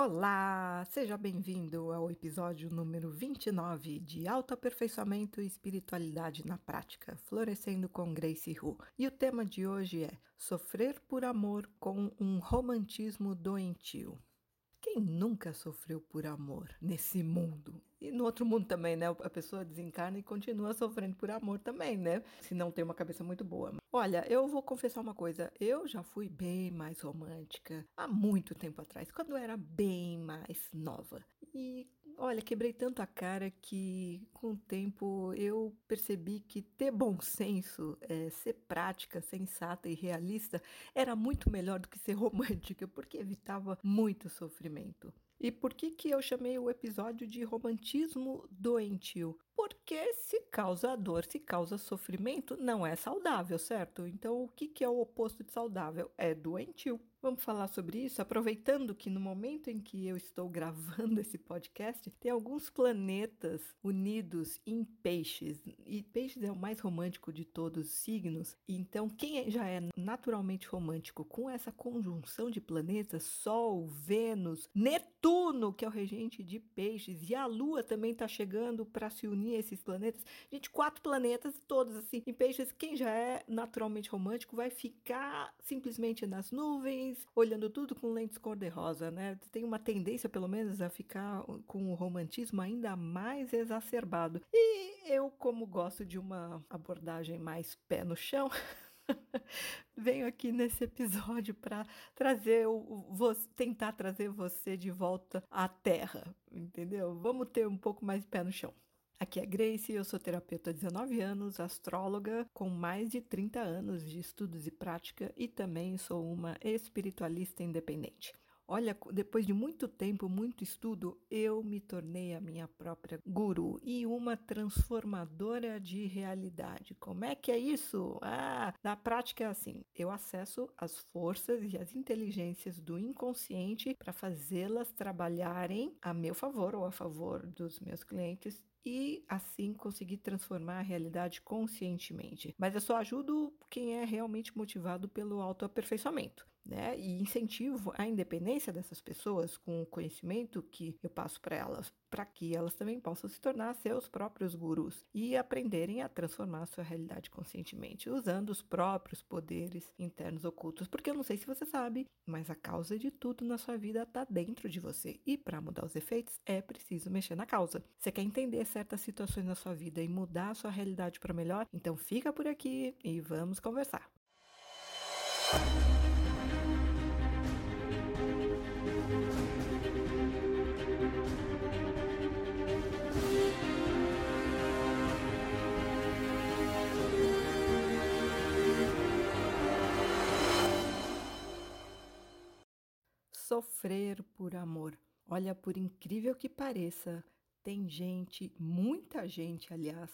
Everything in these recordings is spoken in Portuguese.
Olá, seja bem-vindo ao episódio número 29 de Autoaperfeiçoamento e Espiritualidade na Prática, Florescendo com Grace Hu. E o tema de hoje é Sofrer por amor com um romantismo doentio. Quem nunca sofreu por amor nesse mundo? E no outro mundo também, né? A pessoa desencarna e continua sofrendo por amor também, né? Se não tem uma cabeça muito boa. Olha, eu vou confessar uma coisa. Eu já fui bem mais romântica há muito tempo atrás, quando eu era bem mais nova. E olha, quebrei tanto a cara que com o tempo eu percebi que ter bom senso, é, ser prática, sensata e realista era muito melhor do que ser romântica, porque evitava muito sofrimento. E por que, que eu chamei o episódio de romantismo doentio? Porque se causa dor, se causa sofrimento, não é saudável, certo? Então, o que, que é o oposto de saudável? É doentio. Vamos falar sobre isso, aproveitando que no momento em que eu estou gravando esse podcast, tem alguns planetas unidos em peixes. E peixes é o mais romântico de todos os signos. Então, quem já é naturalmente romântico com essa conjunção de planetas, Sol, Vênus, Netuno, que é o regente de peixes, e a Lua também está chegando para se unir a esses planetas. Gente, quatro planetas, todos assim, em peixes. Quem já é naturalmente romântico vai ficar simplesmente nas nuvens olhando tudo com lentes cor-de-rosa, né? Tem uma tendência, pelo menos, a ficar com o romantismo ainda mais exacerbado. E eu, como gosto de uma abordagem mais pé no chão, venho aqui nesse episódio para trazer o, tentar trazer você de volta à terra, entendeu? Vamos ter um pouco mais pé no chão. Aqui é Grace, eu sou terapeuta há 19 anos, astróloga com mais de 30 anos de estudos e prática e também sou uma espiritualista independente. Olha, depois de muito tempo, muito estudo, eu me tornei a minha própria guru e uma transformadora de realidade. Como é que é isso? Ah, na prática é assim: eu acesso as forças e as inteligências do inconsciente para fazê-las trabalharem a meu favor ou a favor dos meus clientes e assim conseguir transformar a realidade conscientemente. Mas eu só ajudo quem é realmente motivado pelo autoaperfeiçoamento. Né? E incentivo a independência dessas pessoas com o conhecimento que eu passo para elas para que elas também possam se tornar seus próprios gurus e aprenderem a transformar a sua realidade conscientemente, usando os próprios poderes internos ocultos. Porque eu não sei se você sabe, mas a causa de tudo na sua vida está dentro de você. E para mudar os efeitos, é preciso mexer na causa. Você quer entender certas situações na sua vida e mudar a sua realidade para melhor? Então fica por aqui e vamos conversar. Sofrer por amor. Olha, por incrível que pareça, tem gente, muita gente, aliás,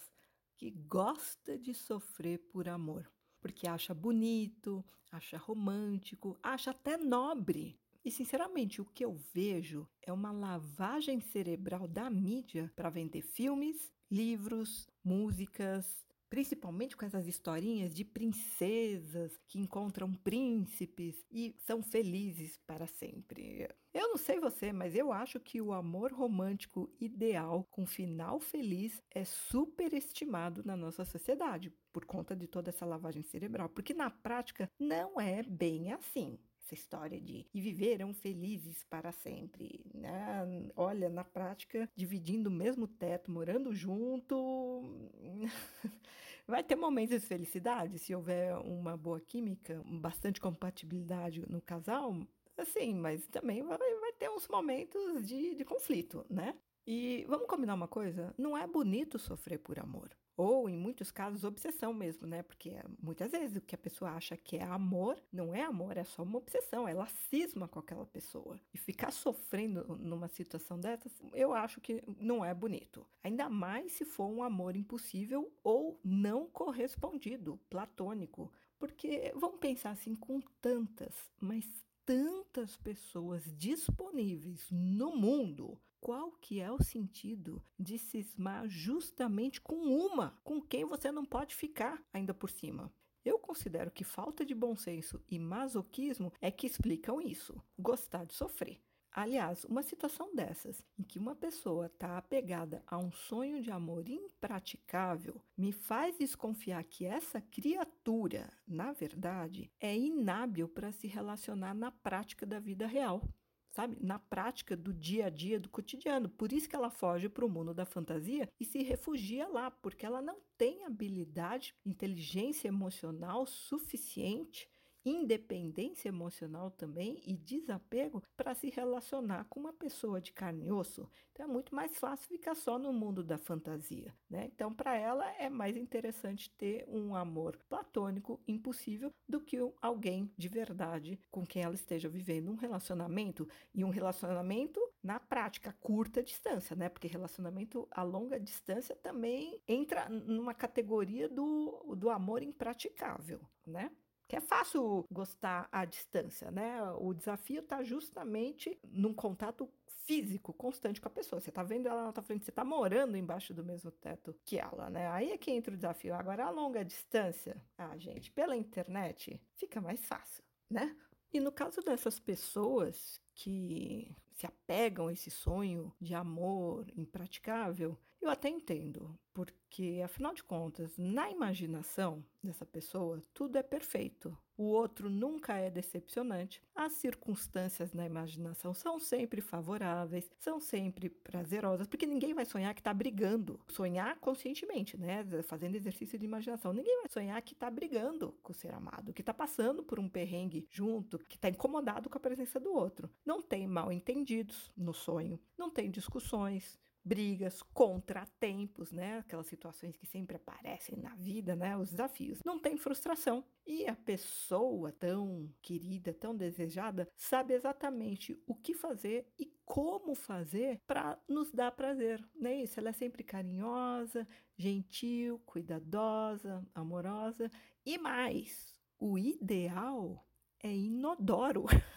que gosta de sofrer por amor, porque acha bonito, acha romântico, acha até nobre. E sinceramente, o que eu vejo é uma lavagem cerebral da mídia para vender filmes, livros, músicas, principalmente com essas historinhas de princesas que encontram príncipes e são felizes para sempre. Eu não sei você, mas eu acho que o amor romântico ideal com final feliz é superestimado na nossa sociedade por conta de toda essa lavagem cerebral, porque na prática não é bem assim essa história de e viveram felizes para sempre, né? Olha, na prática, dividindo o mesmo teto, morando junto, vai ter momentos de felicidade se houver uma boa química, bastante compatibilidade no casal, assim, mas também vai, vai ter uns momentos de, de conflito, né? E vamos combinar uma coisa? Não é bonito sofrer por amor. Ou, em muitos casos, obsessão mesmo, né? Porque muitas vezes o que a pessoa acha que é amor não é amor, é só uma obsessão, ela cisma com aquela pessoa. E ficar sofrendo numa situação dessas, eu acho que não é bonito. Ainda mais se for um amor impossível ou não correspondido, platônico. Porque vamos pensar assim, com tantas, mas tantas pessoas disponíveis no mundo, qual que é o sentido de cismar justamente com uma, com quem você não pode ficar ainda por cima? Eu considero que falta de bom senso e masoquismo é que explicam isso. Gostar de sofrer. Aliás, uma situação dessas, em que uma pessoa está apegada a um sonho de amor impraticável, me faz desconfiar que essa criatura, na verdade, é inábil para se relacionar na prática da vida real sabe? Na prática do dia a dia, do cotidiano. Por isso que ela foge para o mundo da fantasia e se refugia lá, porque ela não tem habilidade, inteligência emocional suficiente independência emocional também e desapego para se relacionar com uma pessoa de carne e osso. Então é muito mais fácil ficar só no mundo da fantasia, né? Então para ela é mais interessante ter um amor platônico impossível do que alguém de verdade com quem ela esteja vivendo um relacionamento e um relacionamento na prática, curta distância, né? Porque relacionamento a longa distância também entra numa categoria do, do amor impraticável, né? Que é fácil gostar à distância, né? O desafio está justamente num contato físico constante com a pessoa. Você está vendo ela na tua frente, você está morando embaixo do mesmo teto que ela, né? Aí é que entra o desafio. Agora, a longa distância, ah, gente, pela internet fica mais fácil, né? E no caso dessas pessoas que se apegam a esse sonho de amor impraticável, eu até entendo, porque afinal de contas, na imaginação dessa pessoa, tudo é perfeito. O outro nunca é decepcionante. As circunstâncias na imaginação são sempre favoráveis, são sempre prazerosas, porque ninguém vai sonhar que está brigando. Sonhar conscientemente, né? Fazendo exercício de imaginação. Ninguém vai sonhar que está brigando com o ser amado, que está passando por um perrengue junto, que está incomodado com a presença do outro. Não tem mal entendidos no sonho, não tem discussões, brigas, contratempos, né? Aquelas situações que sempre aparecem na vida, né? Os desafios. Não tem frustração. E a pessoa tão querida, tão desejada, sabe exatamente o que fazer e como fazer para nos dar prazer, não é isso? Ela é sempre carinhosa, gentil, cuidadosa, amorosa e mais. O ideal é inodoro.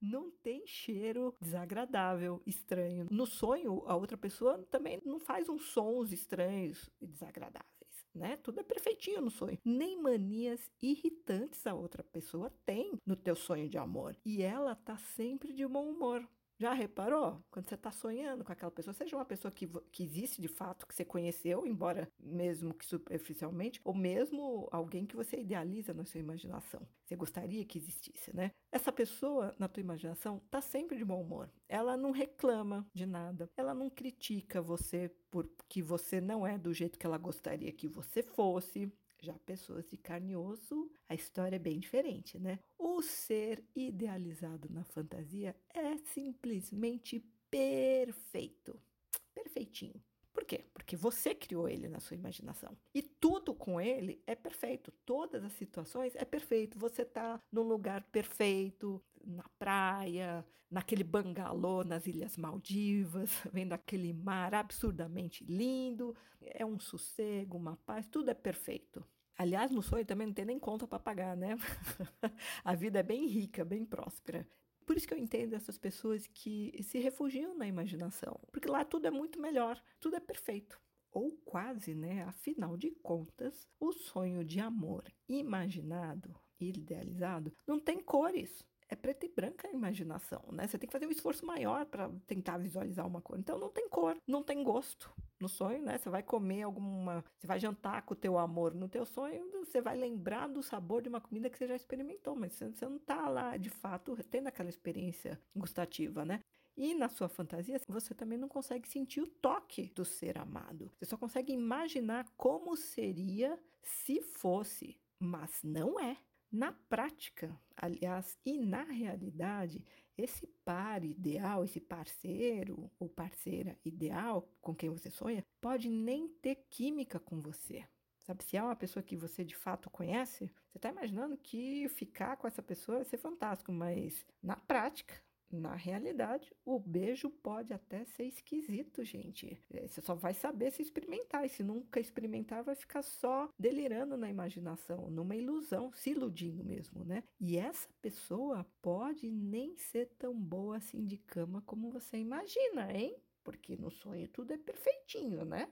não tem cheiro desagradável, estranho. No sonho, a outra pessoa também não faz uns sons estranhos e desagradáveis. Né? Tudo é perfeitinho no sonho. Nem manias irritantes a outra pessoa tem no teu sonho de amor. E ela tá sempre de bom humor. Já reparou? Quando você está sonhando com aquela pessoa, seja uma pessoa que, que existe de fato, que você conheceu, embora mesmo que superficialmente, ou mesmo alguém que você idealiza na sua imaginação. Você gostaria que existisse, né? Essa pessoa, na tua imaginação, está sempre de bom humor. Ela não reclama de nada. Ela não critica você porque você não é do jeito que ela gostaria que você fosse. Já pessoas de carne e osso, a história é bem diferente, né? O ser idealizado na fantasia é simplesmente perfeito. Perfeitinho. Por quê? Porque você criou ele na sua imaginação. E tudo com ele é perfeito. Todas as situações é perfeito. Você está num lugar perfeito, na praia, naquele bangalô nas Ilhas Maldivas, vendo aquele mar absurdamente lindo. É um sossego, uma paz, tudo é perfeito. Aliás, no sonho também não tem nem conta para pagar, né? a vida é bem rica, bem próspera. Por isso que eu entendo essas pessoas que se refugiam na imaginação, porque lá tudo é muito melhor, tudo é perfeito. Ou quase, né? Afinal de contas, o sonho de amor imaginado, idealizado, não tem cores é preto e branca a imaginação, né? Você tem que fazer um esforço maior para tentar visualizar uma cor. Então não tem cor, não tem gosto. No sonho, né? Você vai comer alguma, você vai jantar com o teu amor no teu sonho, você vai lembrar do sabor de uma comida que você já experimentou, mas você não está lá de fato tendo aquela experiência gustativa, né? E na sua fantasia, você também não consegue sentir o toque do ser amado. Você só consegue imaginar como seria se fosse, mas não é. Na prática, aliás, e na realidade, esse par ideal, esse parceiro ou parceira ideal com quem você sonha, pode nem ter química com você. Sabe, se é uma pessoa que você de fato conhece, você está imaginando que ficar com essa pessoa vai ser fantástico, mas na prática, na realidade, o beijo pode até ser esquisito, gente. É, você só vai saber se experimentar. E se nunca experimentar, vai ficar só delirando na imaginação, numa ilusão, se iludindo mesmo, né? E essa pessoa pode nem ser tão boa assim de cama como você imagina, hein? Porque no sonho tudo é perfeitinho, né?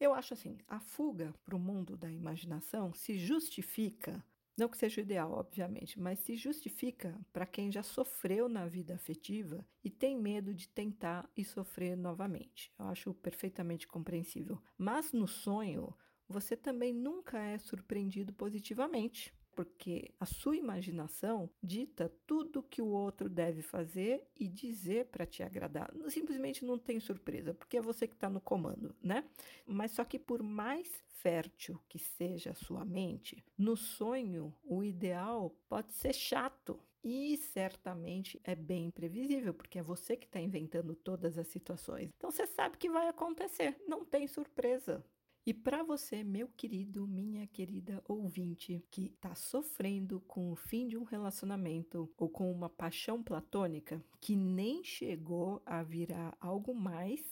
Eu acho assim, a fuga para o mundo da imaginação se justifica Não que seja o ideal, obviamente, mas se justifica para quem já sofreu na vida afetiva e tem medo de tentar e sofrer novamente. Eu acho perfeitamente compreensível. Mas no sonho, você também nunca é surpreendido positivamente porque a sua imaginação dita tudo que o outro deve fazer e dizer para te agradar. Simplesmente não tem surpresa, porque é você que está no comando, né? Mas só que por mais fértil que seja a sua mente, no sonho o ideal pode ser chato. E certamente é bem imprevisível, porque é você que está inventando todas as situações. Então você sabe que vai acontecer, não tem surpresa. E para você, meu querido, minha querida ouvinte, que está sofrendo com o fim de um relacionamento ou com uma paixão platônica que nem chegou a virar algo mais,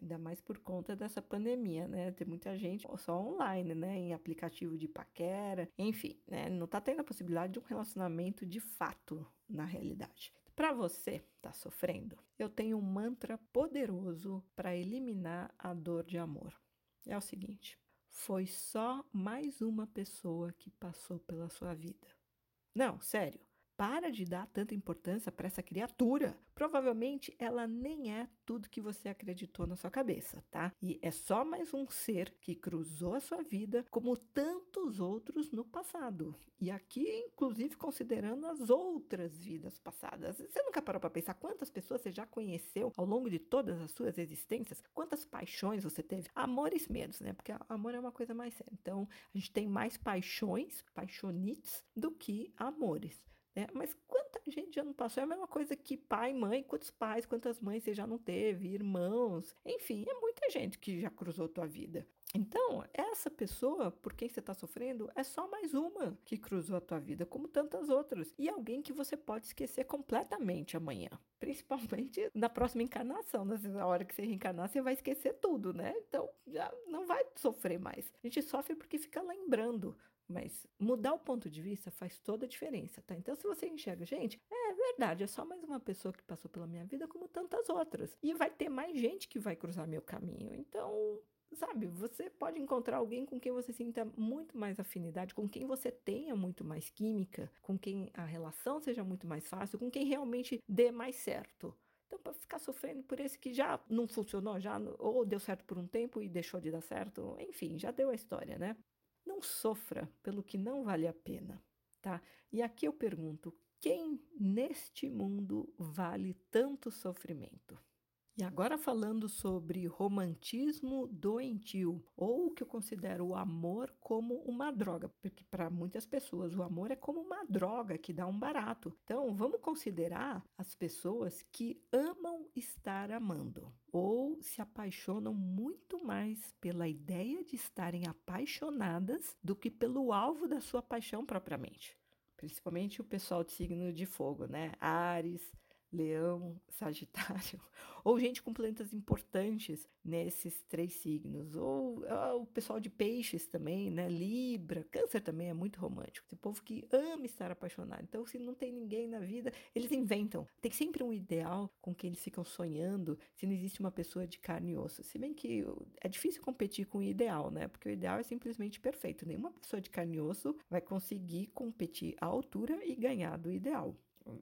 ainda mais por conta dessa pandemia, né? Tem muita gente só online, né? Em aplicativo de paquera, enfim, né? Não está tendo a possibilidade de um relacionamento de fato na realidade. Para você está sofrendo, eu tenho um mantra poderoso para eliminar a dor de amor é o seguinte: foi só mais uma pessoa que passou pela sua vida. Não, sério. Para de dar tanta importância para essa criatura. Provavelmente ela nem é tudo que você acreditou na sua cabeça, tá? E é só mais um ser que cruzou a sua vida, como tantos outros no passado. E aqui, inclusive, considerando as outras vidas passadas. Você nunca parou para pensar quantas pessoas você já conheceu ao longo de todas as suas existências? Quantas paixões você teve? Amores menos, né? Porque amor é uma coisa mais séria. Então, a gente tem mais paixões, paixonites, do que amores. Né? Mas quanta gente já não passou? É a mesma coisa que pai, mãe, quantos pais, quantas mães você já não teve, irmãos, enfim, é muita gente que já cruzou tua vida. Então, essa pessoa por quem você está sofrendo é só mais uma que cruzou a tua vida, como tantas outras. E alguém que você pode esquecer completamente amanhã. Principalmente na próxima encarnação. Na hora que você reencarnar, você vai esquecer tudo, né? Então, já não vai sofrer mais. A gente sofre porque fica lembrando mas mudar o ponto de vista faz toda a diferença, tá? Então, se você enxerga, gente, é verdade, é só mais uma pessoa que passou pela minha vida como tantas outras. E vai ter mais gente que vai cruzar meu caminho. Então, sabe, você pode encontrar alguém com quem você sinta muito mais afinidade, com quem você tenha muito mais química, com quem a relação seja muito mais fácil, com quem realmente dê mais certo. Então, para ficar sofrendo por esse que já não funcionou, já ou deu certo por um tempo e deixou de dar certo, enfim, já deu a história, né? Não sofra pelo que não vale a pena, tá? E aqui eu pergunto: quem neste mundo vale tanto sofrimento? E agora falando sobre romantismo doentio, ou o que eu considero o amor como uma droga, porque para muitas pessoas o amor é como uma droga que dá um barato. Então, vamos considerar as pessoas que amam estar amando ou se apaixonam muito mais pela ideia de estarem apaixonadas do que pelo alvo da sua paixão propriamente. Principalmente o pessoal de signo de fogo, né? Ares, Leão, Sagitário, ou gente com planetas importantes nesses três signos, ou, ou o pessoal de peixes também, né? Libra, Câncer também é muito romântico. Tem povo que ama estar apaixonado. Então, se não tem ninguém na vida, eles inventam. Tem sempre um ideal com que eles ficam sonhando, se não existe uma pessoa de carne e osso. Se bem que é difícil competir com o ideal, né? Porque o ideal é simplesmente perfeito. Nenhuma pessoa de carne e osso vai conseguir competir à altura e ganhar do ideal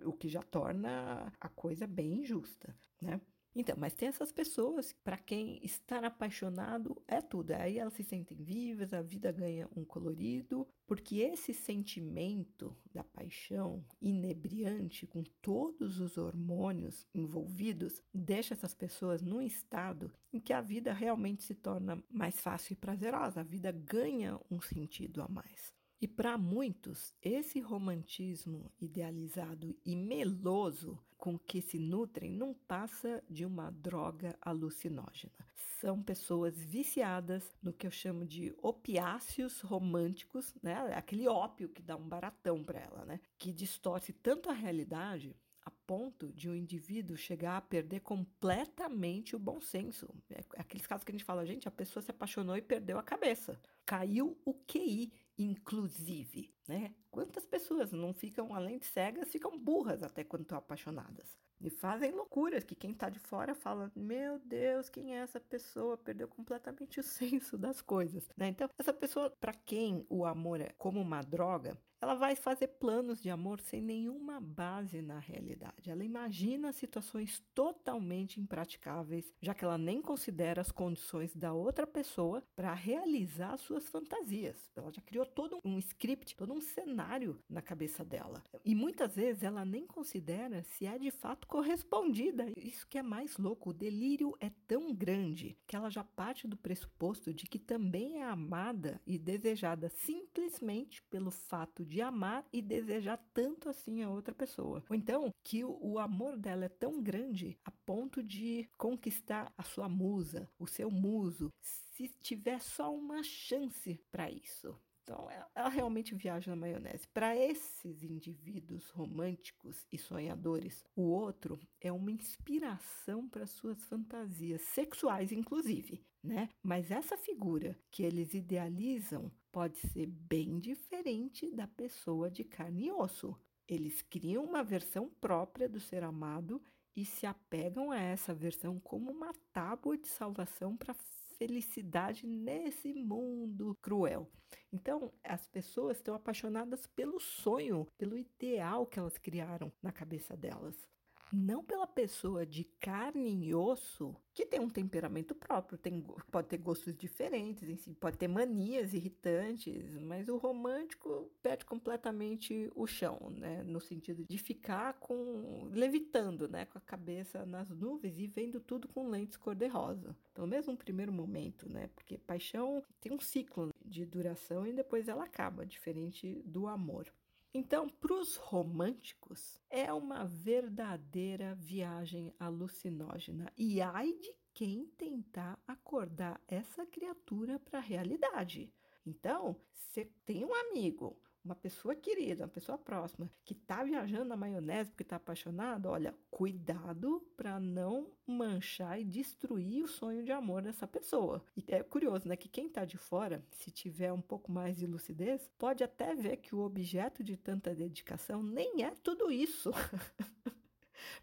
o que já torna a coisa bem injusta, né? Então, mas tem essas pessoas para quem estar apaixonado é tudo. Aí elas se sentem vivas, a vida ganha um colorido, porque esse sentimento da paixão inebriante, com todos os hormônios envolvidos, deixa essas pessoas num estado em que a vida realmente se torna mais fácil e prazerosa, a vida ganha um sentido a mais. E para muitos, esse romantismo idealizado e meloso com que se nutrem não passa de uma droga alucinógena. São pessoas viciadas no que eu chamo de opiáceos românticos, né? Aquele ópio que dá um baratão para ela, né? Que distorce tanto a realidade a ponto de um indivíduo chegar a perder completamente o bom senso. É aqueles casos que a gente fala, gente, a pessoa se apaixonou e perdeu a cabeça. Caiu o QI inclusive, né? Quantas pessoas não ficam, além de cegas, ficam burras até quando estão apaixonadas? E fazem loucuras que quem está de fora fala: Meu Deus, quem é essa pessoa? Perdeu completamente o senso das coisas. Né? Então, essa pessoa, para quem o amor é como uma droga, ela vai fazer planos de amor sem nenhuma base na realidade. Ela imagina situações totalmente impraticáveis, já que ela nem considera as condições da outra pessoa para realizar suas fantasias. Ela já criou todo um script, todo um cenário na cabeça dela. E muitas vezes ela nem considera se é de fato correspondida. Isso que é mais louco, o delírio é tão grande que ela já parte do pressuposto de que também é amada e desejada simplesmente pelo fato de amar e desejar tanto assim a outra pessoa. Ou então que o, amor dela é tão grande a ponto de conquistar a sua musa, o seu muso, se tiver só uma chance para isso. Então, ela realmente viaja na maionese. Para esses indivíduos românticos e sonhadores, o outro é uma inspiração para suas fantasias sexuais, inclusive, né? Mas essa figura que eles idealizam pode ser bem diferente da pessoa de carne e osso. Eles criam uma versão própria do ser amado e se apegam a essa versão como uma tábua de salvação para felicidade nesse mundo cruel. Então, as pessoas estão apaixonadas pelo sonho, pelo ideal que elas criaram na cabeça delas não pela pessoa de carne e osso, que tem um temperamento próprio, tem, pode ter gostos diferentes, pode ter manias irritantes, mas o romântico perde completamente o chão, né? No sentido de ficar com levitando, né? Com a cabeça nas nuvens e vendo tudo com lentes cor-de-rosa. Pelo menos no primeiro momento, né? Porque paixão tem um ciclo de duração e depois ela acaba, diferente do amor. Então, para os românticos, é uma verdadeira viagem alucinógena. E ai de quem tentar acordar essa criatura para a realidade. Então, você tem um amigo, uma pessoa querida, uma pessoa próxima, que está viajando na maionese porque está apaixonado, olha, cuidado para não manchar e destruir o sonho de amor dessa pessoa. E é curioso, né, que quem está de fora, se tiver um pouco mais de lucidez, pode até ver que o objeto de tanta dedicação nem é tudo isso.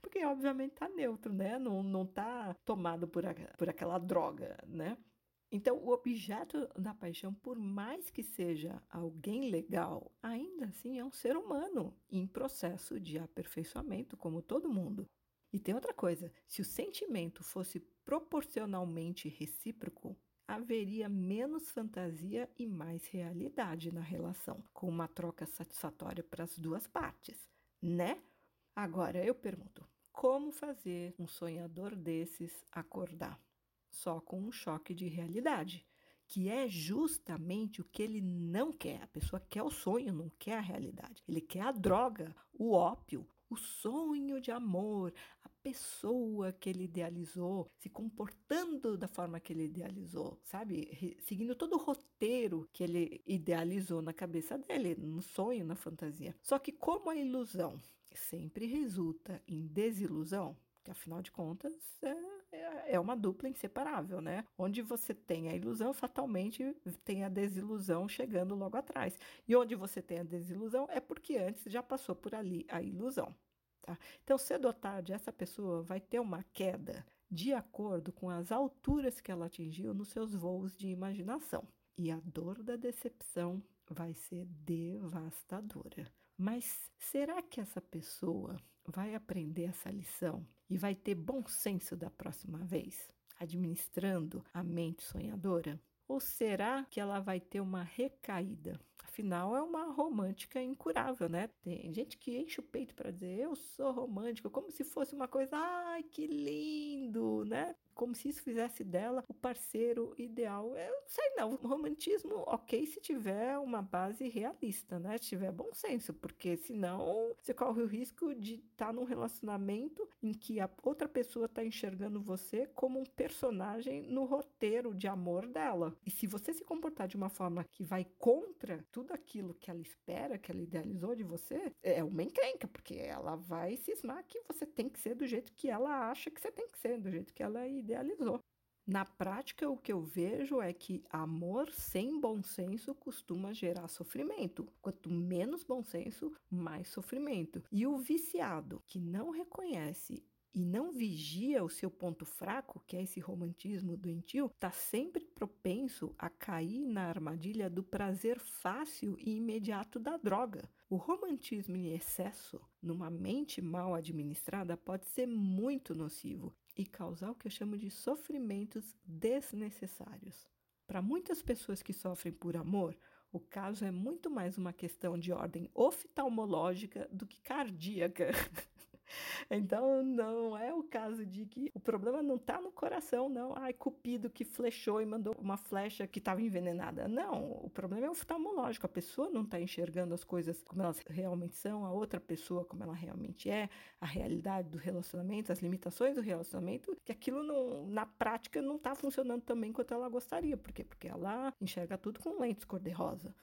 porque obviamente está neutro, né? Não, não tá tomado por, a, por aquela droga, né? Então, o objeto da paixão, por mais que seja alguém legal, ainda assim é um ser humano em processo de aperfeiçoamento, como todo mundo. E tem outra coisa: se o sentimento fosse proporcionalmente recíproco, haveria menos fantasia e mais realidade na relação, com uma troca satisfatória para as duas partes, né? Agora eu pergunto: como fazer um sonhador desses acordar? Só com um choque de realidade, que é justamente o que ele não quer. A pessoa quer o sonho, não quer a realidade. Ele quer a droga, o ópio, o sonho de amor, a pessoa que ele idealizou, se comportando da forma que ele idealizou, sabe? Seguindo todo o roteiro que ele idealizou na cabeça dele, no sonho, na fantasia. Só que como a ilusão sempre resulta em desilusão, que afinal de contas é é uma dupla inseparável, né? Onde você tem a ilusão, fatalmente tem a desilusão chegando logo atrás. E onde você tem a desilusão é porque antes já passou por ali a ilusão. Tá? Então, cedo ou tarde, essa pessoa vai ter uma queda de acordo com as alturas que ela atingiu nos seus voos de imaginação. E a dor da decepção vai ser devastadora. Mas será que essa pessoa vai aprender essa lição e vai ter bom senso da próxima vez, administrando a mente sonhadora? Ou será que ela vai ter uma recaída? Afinal, é uma romântica incurável, né? Tem gente que enche o peito para dizer eu sou romântico, como se fosse uma coisa, ai que lindo, né? como se isso fizesse dela o parceiro ideal. Eu não sei não, romantismo, ok, se tiver uma base realista, né? Se tiver bom senso, porque senão você corre o risco de estar tá num relacionamento em que a outra pessoa está enxergando você como um personagem no roteiro de amor dela. E se você se comportar de uma forma que vai contra tudo aquilo que ela espera, que ela idealizou de você, é uma encrenca, porque ela vai cismar que você tem que ser do jeito que ela acha que você tem que ser, do jeito que ela idealizou. Na prática, o que eu vejo é que amor sem bom senso costuma gerar sofrimento. Quanto menos bom senso, mais sofrimento. E o viciado que não reconhece e não vigia o seu ponto fraco, que é esse romantismo doentio, está sempre propenso a cair na armadilha do prazer fácil e imediato da droga. O romantismo em excesso, numa mente mal administrada, pode ser muito nocivo e causar o que eu chamo de sofrimentos desnecessários. Para muitas pessoas que sofrem por amor, o caso é muito mais uma questão de ordem oftalmológica do que cardíaca. Então, não é o caso de que o problema não está no coração, não. Ai, Cupido que flechou e mandou uma flecha que estava envenenada. Não, o problema é oftalmológico. A pessoa não está enxergando as coisas como elas realmente são, a outra pessoa como ela realmente é, a realidade do relacionamento, as limitações do relacionamento, que aquilo não, na prática não está funcionando também quanto ela gostaria. Por quê? Porque ela enxerga tudo com lentes cor-de-rosa.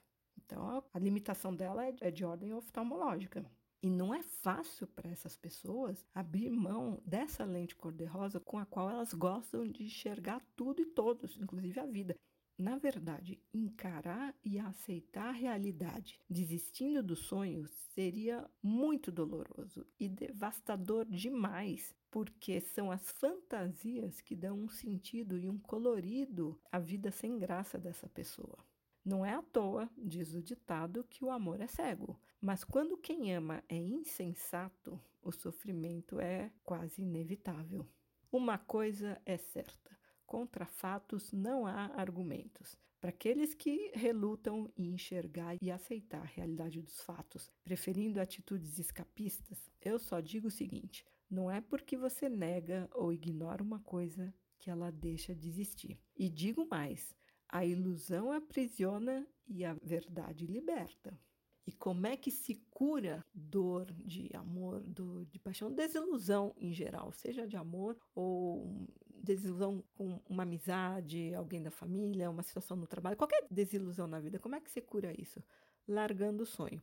Então, a limitação dela é, é de ordem oftalmológica. E não é fácil para essas pessoas abrir mão dessa lente cor-de-rosa com a qual elas gostam de enxergar tudo e todos, inclusive a vida. Na verdade, encarar e aceitar a realidade, desistindo dos sonhos, seria muito doloroso e devastador demais, porque são as fantasias que dão um sentido e um colorido à vida sem graça dessa pessoa. Não é à toa, diz o ditado, que o amor é cego. Mas quando quem ama é insensato, o sofrimento é quase inevitável. Uma coisa é certa: contra fatos não há argumentos. Para aqueles que relutam em enxergar e aceitar a realidade dos fatos, preferindo atitudes escapistas, eu só digo o seguinte: não é porque você nega ou ignora uma coisa que ela deixa de existir. E digo mais: a ilusão aprisiona e a verdade liberta. E como é que se cura dor de amor, dor de paixão, desilusão em geral, seja de amor ou desilusão com uma amizade, alguém da família, uma situação no trabalho, qualquer desilusão na vida, como é que você cura isso? Largando o sonho.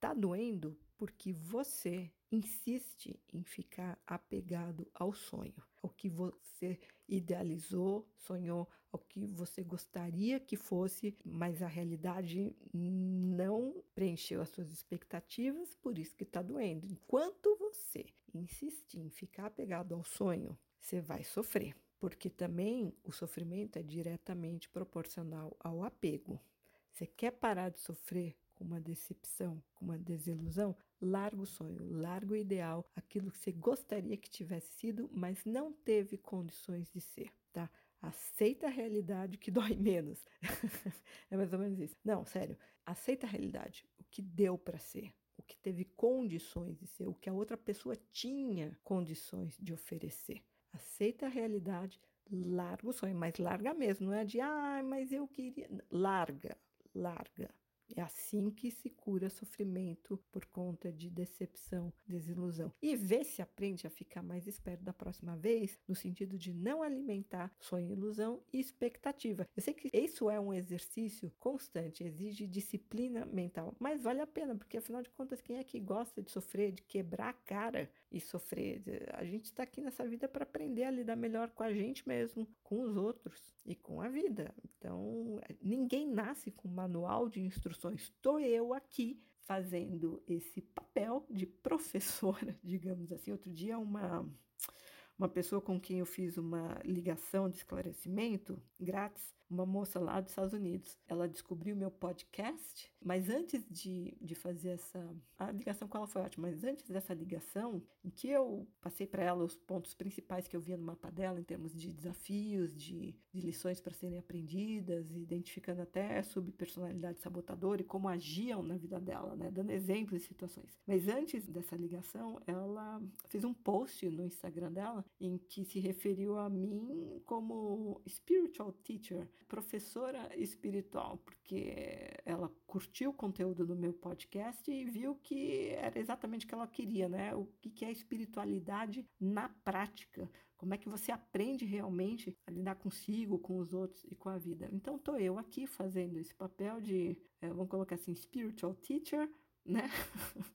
Tá doendo porque você insiste em ficar apegado ao sonho, ao que você idealizou, sonhou, ao que você gostaria que fosse, mas a realidade não preencheu as suas expectativas, por isso que está doendo. Enquanto você insistir em ficar apegado ao sonho, você vai sofrer, porque também o sofrimento é diretamente proporcional ao apego. Você quer parar de sofrer com uma decepção, com uma desilusão, larga o sonho, larga o ideal, aquilo que você gostaria que tivesse sido, mas não teve condições de ser, tá? Aceita a realidade que dói menos. é mais ou menos isso. Não, sério. Aceita a realidade, o que deu para ser, o que teve condições de ser, o que a outra pessoa tinha condições de oferecer. Aceita a realidade, larga o sonho, mas larga mesmo, não é de, ah, mas eu queria. Larga, larga. É assim que se cura sofrimento por conta de decepção, desilusão. E vê se aprende a ficar mais esperto da próxima vez, no sentido de não alimentar sonho, ilusão e expectativa. Eu sei que isso é um exercício constante, exige disciplina mental, mas vale a pena, porque afinal de contas, quem é que gosta de sofrer, de quebrar a cara e sofrer? A gente está aqui nessa vida para aprender a lidar melhor com a gente mesmo, com os outros e com a vida. Então, ninguém nasce com um manual de instruções instruções. Estou eu aqui fazendo esse papel de professora, digamos assim. Outro dia, uma, uma pessoa com quem eu fiz uma ligação de esclarecimento grátis uma moça lá dos Estados Unidos. Ela descobriu meu podcast, mas antes de, de fazer essa. A ligação com ela foi ótima, mas antes dessa ligação, em que eu passei para ela os pontos principais que eu via no mapa dela, em termos de desafios, de, de lições para serem aprendidas, identificando até subpersonalidade sabotadora e como agiam na vida dela, né? dando exemplos de situações. Mas antes dessa ligação, ela fez um post no Instagram dela em que se referiu a mim como spiritual teacher professora espiritual, porque ela curtiu o conteúdo do meu podcast e viu que era exatamente o que ela queria, né? O que é espiritualidade na prática. Como é que você aprende realmente a lidar consigo, com os outros e com a vida? Então, estou eu aqui fazendo esse papel de, é, vamos colocar assim, spiritual teacher, né?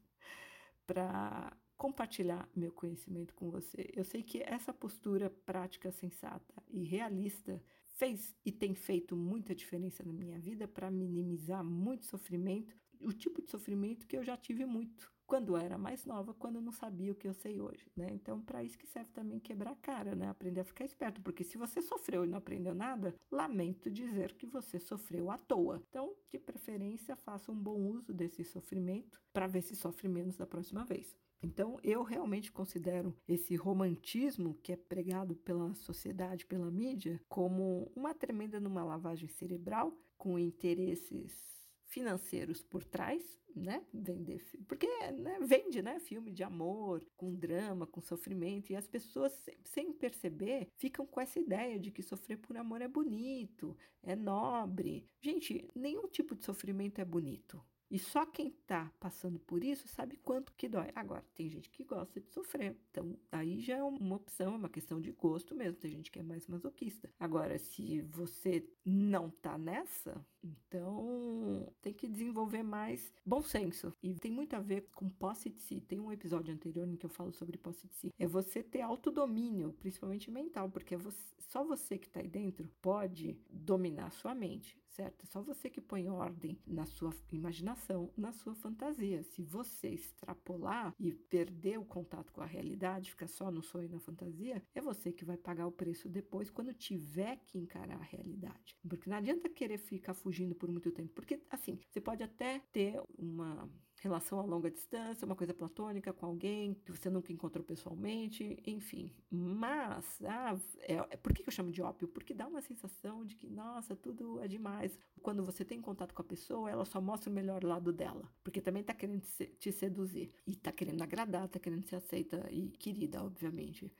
Para compartilhar meu conhecimento com você. Eu sei que essa postura prática, sensata e realista fez e tem feito muita diferença na minha vida para minimizar muito sofrimento, o tipo de sofrimento que eu já tive muito quando eu era mais nova, quando eu não sabia o que eu sei hoje, né? Então, para isso que serve também quebrar a cara, né? Aprender a ficar esperto, porque se você sofreu e não aprendeu nada, lamento dizer que você sofreu à toa. Então, de preferência, faça um bom uso desse sofrimento para ver se sofre menos da próxima vez. Então, eu realmente considero esse romantismo que é pregado pela sociedade, pela mídia, como uma tremenda numa lavagem cerebral com interesses financeiros por trás, né? Vender, porque né? vende, né? Filme de amor, com drama, com sofrimento, e as pessoas, sem perceber, ficam com essa ideia de que sofrer por amor é bonito, é nobre. Gente, nenhum tipo de sofrimento é bonito. E só quem está passando por isso sabe quanto que dói. Agora, tem gente que gosta de sofrer. Então, aí já é uma opção, é uma questão de gosto mesmo. Tem gente que é mais masoquista. Agora, se você não tá nessa, então tem que desenvolver mais bom senso. E tem muito a ver com posse de si. Tem um episódio anterior em que eu falo sobre posse de si. É você ter autodomínio, principalmente mental, porque é você, só você que está aí dentro pode dominar a sua mente certo? É só você que põe ordem na sua imaginação, na sua fantasia. Se você extrapolar e perder o contato com a realidade, ficar só no sonho e na fantasia, é você que vai pagar o preço depois quando tiver que encarar a realidade. Porque não adianta querer ficar fugindo por muito tempo, porque assim, você pode até ter uma relação a longa distância, uma coisa platônica com alguém que você nunca encontrou pessoalmente, enfim. Mas, ah, é, é, por que eu chamo de ópio? Porque dá uma sensação de que, nossa, tudo é demais. Quando você tem contato com a pessoa, ela só mostra o melhor lado dela, porque também tá querendo te seduzir e tá querendo agradar, tá querendo ser aceita e querida, obviamente.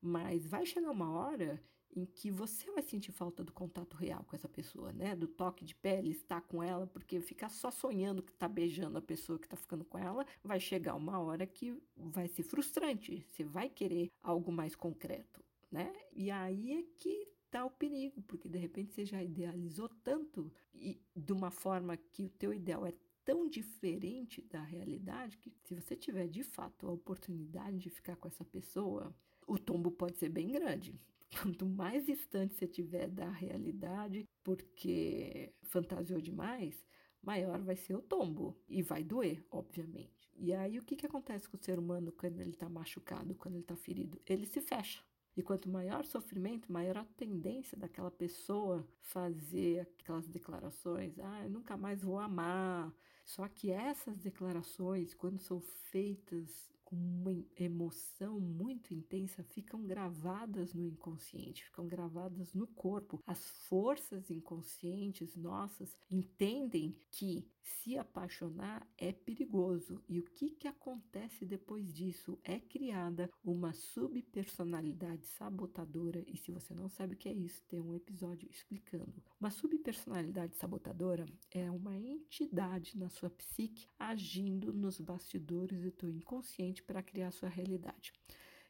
Mas vai chegar uma hora em que você vai sentir falta do contato real com essa pessoa, né? Do toque de pele, estar com ela, porque ficar só sonhando que tá beijando a pessoa que tá ficando com ela, vai chegar uma hora que vai ser frustrante. Você vai querer algo mais concreto, né? E aí é que tá o perigo, porque de repente você já idealizou tanto e de uma forma que o teu ideal é tão diferente da realidade que se você tiver de fato a oportunidade de ficar com essa pessoa, o tombo pode ser bem grande. Quanto mais distante você estiver da realidade, porque fantasiou demais, maior vai ser o tombo. E vai doer, obviamente. E aí, o que, que acontece com o ser humano quando ele está machucado, quando ele está ferido? Ele se fecha. E quanto maior sofrimento, maior a tendência daquela pessoa fazer aquelas declarações: ah, eu nunca mais vou amar. Só que essas declarações, quando são feitas com uma emoção muito intensa ficam gravadas no inconsciente, ficam gravadas no corpo. As forças inconscientes nossas entendem que se apaixonar é perigoso. E o que, que acontece depois disso? É criada uma subpersonalidade sabotadora. E se você não sabe o que é isso, tem um episódio explicando. Uma subpersonalidade sabotadora é uma entidade na sua psique agindo nos bastidores do teu inconsciente para criar sua realidade.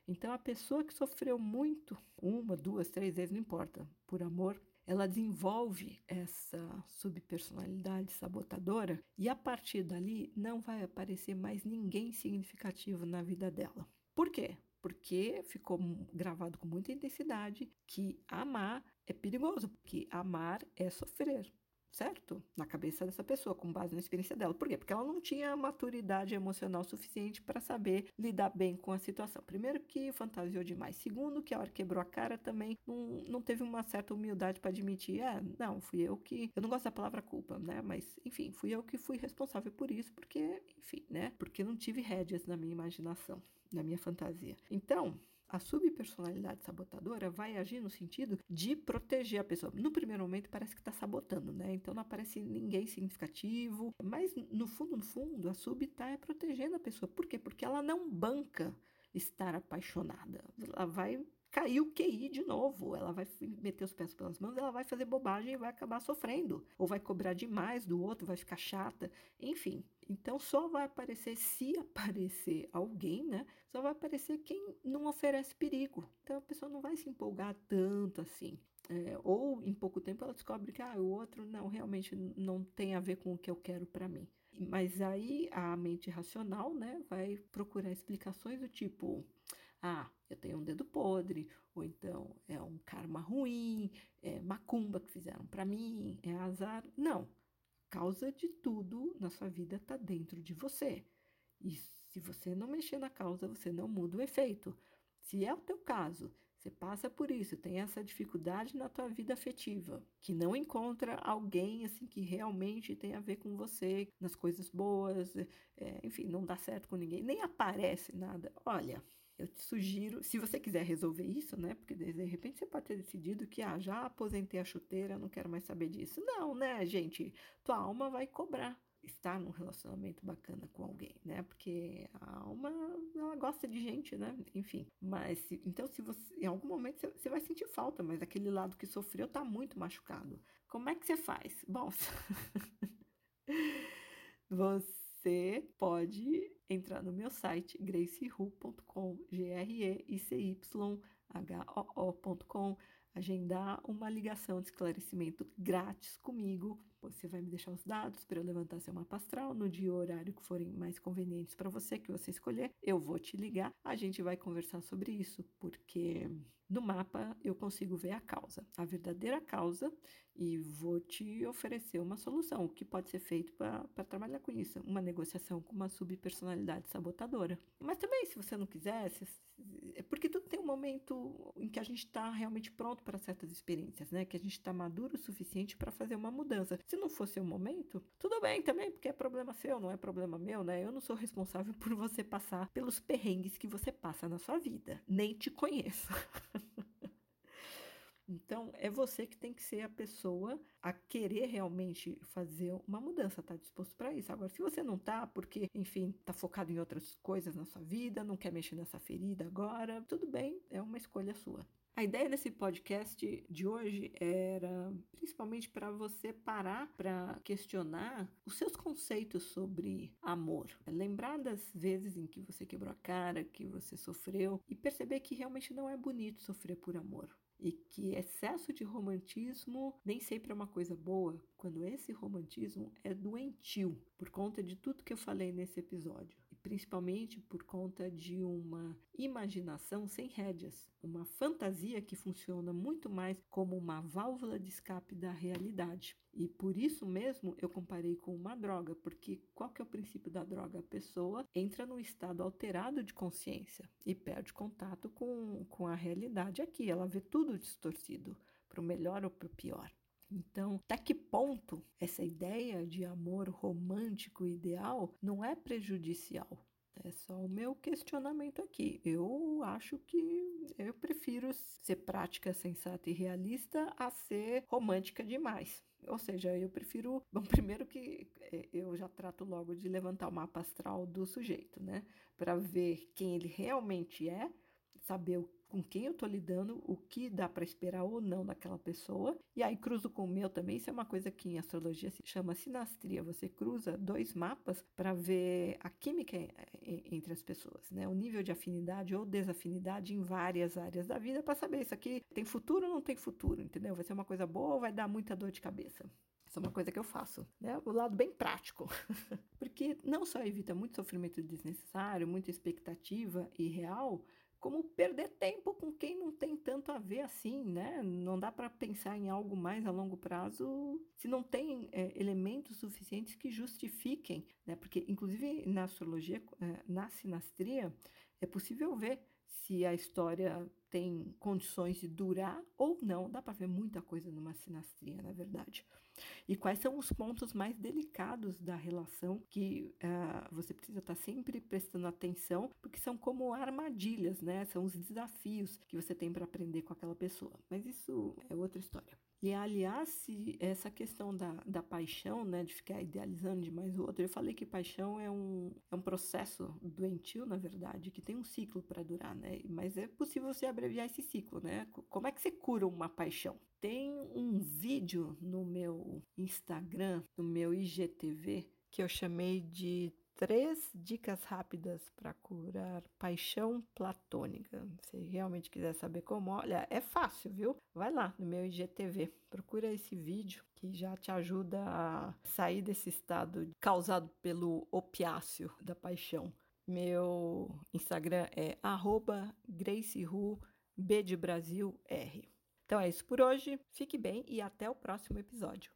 Então, a pessoa que sofreu muito, uma, duas, três vezes, não importa, por amor, ela desenvolve essa subpersonalidade sabotadora e a partir dali não vai aparecer mais ninguém significativo na vida dela. Por quê? Porque ficou gravado com muita intensidade que amar é perigoso, porque amar é sofrer certo? Na cabeça dessa pessoa, com base na experiência dela. Por quê? Porque ela não tinha maturidade emocional suficiente para saber lidar bem com a situação. Primeiro, que fantasiou demais. Segundo, que a hora que quebrou a cara também não, não teve uma certa humildade para admitir: é, não, fui eu que. Eu não gosto da palavra culpa, né? Mas, enfim, fui eu que fui responsável por isso, porque, enfim, né? Porque não tive rédeas na minha imaginação, na minha fantasia. Então, a subpersonalidade sabotadora vai agir no sentido de proteger a pessoa. No primeiro momento parece que está sabotando, né? Então não aparece ninguém significativo, mas no fundo, no fundo, a sub está protegendo a pessoa. Por quê? Porque ela não banca estar apaixonada. Ela vai cair o QI de novo. Ela vai meter os pés pelas mãos, ela vai fazer bobagem e vai acabar sofrendo. Ou vai cobrar demais do outro, vai ficar chata. Enfim, então só vai aparecer, se aparecer alguém, né? Só vai aparecer quem não oferece perigo. Então a pessoa não vai se empolgar tanto assim. É, ou em pouco tempo ela descobre que ah, o outro não realmente não tem a ver com o que eu quero para mim. Mas aí a mente racional, né, vai procurar explicações do tipo: ah, eu tenho um dedo podre, ou então é um karma ruim, é macumba que fizeram para mim, é azar. Não, causa de tudo na sua vida está dentro de você. E Se você não mexer na causa, você não muda o efeito. Se é o teu caso, você passa por isso, tem essa dificuldade na tua vida afetiva, que não encontra alguém assim que realmente tem a ver com você, nas coisas boas, é, enfim, não dá certo com ninguém, nem aparece nada. Olha, eu te sugiro, se você quiser resolver isso, né? Porque de repente você pode ter decidido que, ah, já aposentei a chuteira, não quero mais saber disso. Não, né, gente? Tua alma vai cobrar estar num relacionamento bacana com alguém, né? Porque a alma, ela gosta de gente, né? Enfim, mas então se você, em algum momento você, você vai sentir falta, mas aquele lado que sofreu tá muito machucado. Como é que você faz? Bom, você pode entrar no meu site gracehu.com, G-R-E-I-C-Y-H-O-O.com, agendar uma ligação de esclarecimento grátis comigo. Você vai me deixar os dados para eu levantar seu mapa astral no dia e horário que forem mais convenientes para você, que você escolher. Eu vou te ligar, a gente vai conversar sobre isso, porque no mapa eu consigo ver a causa, a verdadeira causa, e vou te oferecer uma solução, o que pode ser feito para trabalhar com isso, uma negociação com uma subpersonalidade sabotadora. Mas também, se você não quiser, se, porque tudo tem um momento em que a gente está realmente pronto para certas experiências, né? Que a gente está maduro o suficiente para fazer uma mudança. Se não fosse o momento, tudo bem também, porque é problema seu, não é problema meu, né? Eu não sou responsável por você passar pelos perrengues que você passa na sua vida. Nem te conheço. Então, é você que tem que ser a pessoa a querer realmente fazer uma mudança, tá disposto para isso. Agora, se você não tá, porque, enfim, tá focado em outras coisas na sua vida, não quer mexer nessa ferida agora, tudo bem, é uma escolha sua. A ideia desse podcast de hoje era principalmente para você parar para questionar os seus conceitos sobre amor. Lembrar das vezes em que você quebrou a cara, que você sofreu e perceber que realmente não é bonito sofrer por amor e que excesso de romantismo nem sempre é uma coisa boa, quando esse romantismo é doentio, por conta de tudo que eu falei nesse episódio, principalmente por conta de uma imaginação sem rédeas, uma fantasia que funciona muito mais como uma válvula de escape da realidade. E por isso mesmo eu comparei com uma droga, porque qual que é o princípio da droga? A pessoa entra num estado alterado de consciência e perde contato com, com a realidade aqui. Ela vê tudo distorcido, para o melhor ou para o pior. Então, até que ponto essa ideia de amor romântico ideal não é prejudicial? É só o meu questionamento aqui. Eu acho que eu prefiro ser prática, sensata e realista a ser romântica demais. Ou seja, eu prefiro. Bom, primeiro que é, eu já trato logo de levantar o mapa astral do sujeito, né? Para ver quem ele realmente é, saber o com quem eu estou lidando, o que dá para esperar ou não daquela pessoa. E aí cruzo com o meu também. Isso é uma coisa que em astrologia se chama sinastria. Você cruza dois mapas para ver a química entre as pessoas, né? O nível de afinidade ou desafinidade em várias áreas da vida para saber isso aqui tem futuro ou não tem futuro, entendeu? Vai ser uma coisa boa ou vai dar muita dor de cabeça. Isso é uma coisa que eu faço, né? O lado bem prático. Porque não só evita muito sofrimento desnecessário, muita expectativa irreal, como perder tempo com quem não tem tanto a ver assim, né? Não dá para pensar em algo mais a longo prazo se não tem é, elementos suficientes que justifiquem, né? Porque, inclusive, na astrologia, é, na sinastria, é possível ver se a história tem condições de durar ou não. Dá para ver muita coisa numa sinastria, na verdade. E quais são os pontos mais delicados da relação que uh, você precisa estar tá sempre prestando atenção, porque são como armadilhas, né? São os desafios que você tem para aprender com aquela pessoa. Mas isso é outra história. E aliás, se essa questão da, da paixão, né, de ficar idealizando demais o outro, eu falei que paixão é um, é um processo doentio, na verdade, que tem um ciclo para durar, né? Mas é possível você abreviar esse ciclo, né? Como é que você cura uma paixão? Tem um vídeo no meu Instagram, no meu IGTV, que eu chamei de três dicas rápidas para curar paixão platônica. Se realmente quiser saber como, olha, é fácil, viu? Vai lá no meu IGTV, procura esse vídeo que já te ajuda a sair desse estado causado pelo opiáceo da paixão. Meu Instagram é @gracehu B de Brasil R. Então é isso por hoje. Fique bem e até o próximo episódio.